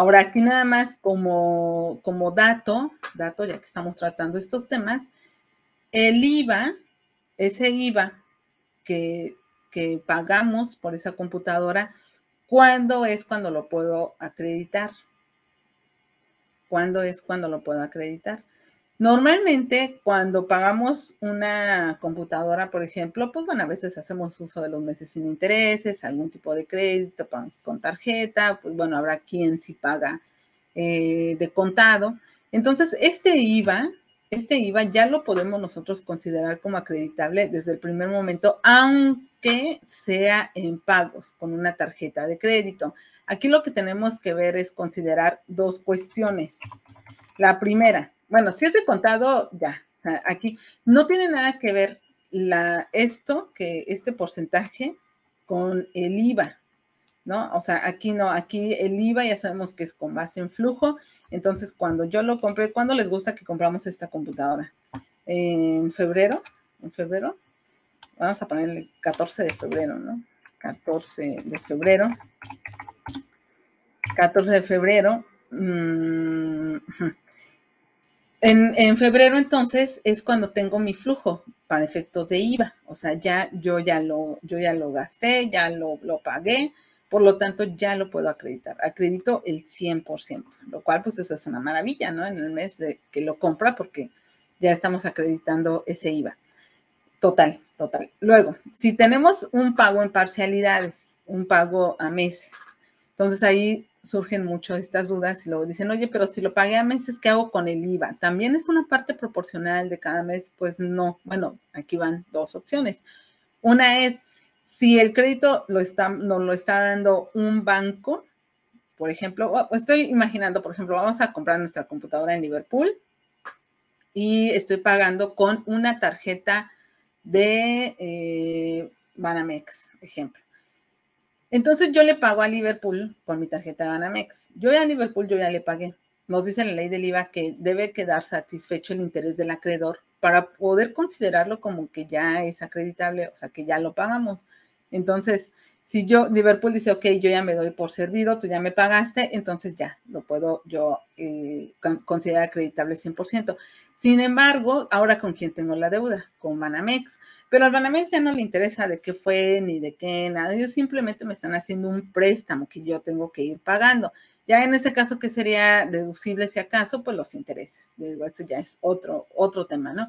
Ahora, aquí nada más como, como dato, dato, ya que estamos tratando estos temas, el IVA, ese IVA que, que pagamos por esa computadora, ¿cuándo es cuando lo puedo acreditar? ¿Cuándo es cuando lo puedo acreditar? Normalmente, cuando pagamos una computadora, por ejemplo, pues bueno, a veces hacemos uso de los meses sin intereses, algún tipo de crédito, pagamos con tarjeta, pues bueno, habrá quien sí paga eh, de contado. Entonces, este IVA, este IVA ya lo podemos nosotros considerar como acreditable desde el primer momento, aunque sea en pagos con una tarjeta de crédito. Aquí lo que tenemos que ver es considerar dos cuestiones. La primera, bueno, si es de contado, ya. O sea, aquí no tiene nada que ver la, esto, que este porcentaje, con el IVA, ¿no? O sea, aquí no, aquí el IVA ya sabemos que es con base en flujo. Entonces, cuando yo lo compré, ¿cuándo les gusta que compramos esta computadora? En febrero, en febrero. Vamos a ponerle el 14 de febrero, ¿no? 14 de febrero. 14 de febrero. Mmm, en, febrero entonces es cuando tengo mi flujo para efectos de IVA, o sea, ya yo ya lo, yo ya lo gasté, ya lo, lo pagué, por lo tanto ya lo puedo acreditar. Acredito el 100%, lo cual pues eso es una maravilla, ¿no? En el mes de que lo compra porque ya estamos acreditando ese IVA. Total, total. Luego, si tenemos un pago en parcialidades, un pago a meses, entonces ahí surgen mucho estas dudas y luego dicen, oye, pero si lo pagué a meses, ¿qué hago con el IVA? ¿También es una parte proporcional de cada mes? Pues no. Bueno, aquí van dos opciones. Una es, si el crédito lo está, nos lo está dando un banco, por ejemplo, estoy imaginando, por ejemplo, vamos a comprar nuestra computadora en Liverpool y estoy pagando con una tarjeta de eh, Banamex, ejemplo. Entonces yo le pago a Liverpool por mi tarjeta Banamex. Yo ya a Liverpool yo ya le pagué. Nos dice la ley del IVA que debe quedar satisfecho el interés del acreedor para poder considerarlo como que ya es acreditable, o sea, que ya lo pagamos. Entonces, si yo, Liverpool dice, ok, yo ya me doy por servido, tú ya me pagaste, entonces ya lo puedo yo eh, considerar acreditable 100%. Sin embargo, ahora con quién tengo la deuda, con Banamex. Pero al Banamex ya no le interesa de qué fue ni de qué, nada. Ellos simplemente me están haciendo un préstamo que yo tengo que ir pagando. Ya en ese caso, que sería deducible si acaso? Pues los intereses. Digo, eso ya es otro, otro tema, ¿no?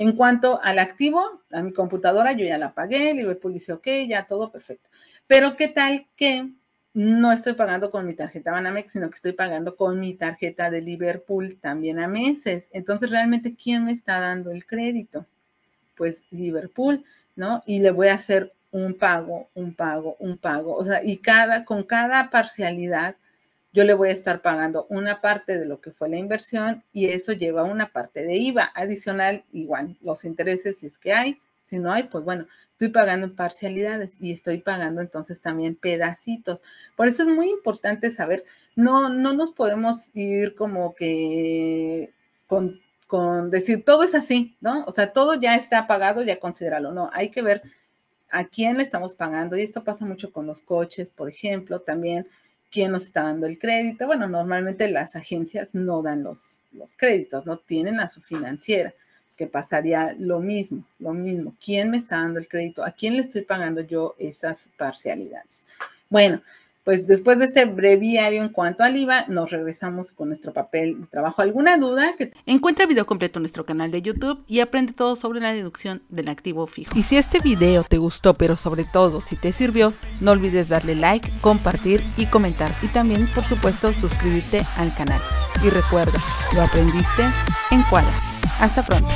En cuanto al activo, a mi computadora yo ya la pagué, Liverpool dice, ok, ya todo perfecto. Pero ¿qué tal que no estoy pagando con mi tarjeta Banamex, sino que estoy pagando con mi tarjeta de Liverpool también a meses. Entonces, realmente, ¿quién me está dando el crédito? Pues Liverpool, ¿no? Y le voy a hacer un pago, un pago, un pago. O sea, y cada, con cada parcialidad, yo le voy a estar pagando una parte de lo que fue la inversión y eso lleva una parte de IVA adicional, igual los intereses si es que hay, si no hay, pues bueno, estoy pagando parcialidades y estoy pagando entonces también pedacitos. Por eso es muy importante saber, no, no nos podemos ir como que con, con decir todo es así, ¿no? O sea, todo ya está pagado, ya considéralo. No, hay que ver a quién le estamos pagando. Y esto pasa mucho con los coches, por ejemplo, también quién nos está dando el crédito. Bueno, normalmente las agencias no dan los, los créditos, no tienen a su financiera que pasaría lo mismo, lo mismo. ¿Quién me está dando el crédito? ¿A quién le estoy pagando yo esas parcialidades? Bueno, pues después de este breviario en cuanto al IVA, nos regresamos con nuestro papel de trabajo. ¿Alguna duda? Encuentra video completo en nuestro canal de YouTube y aprende todo sobre la deducción del activo fijo. Y si este video te gustó, pero sobre todo si te sirvió, no olvides darle like, compartir y comentar. Y también, por supuesto, suscribirte al canal. Y recuerda, lo aprendiste en Cuadra. Hasta pronto.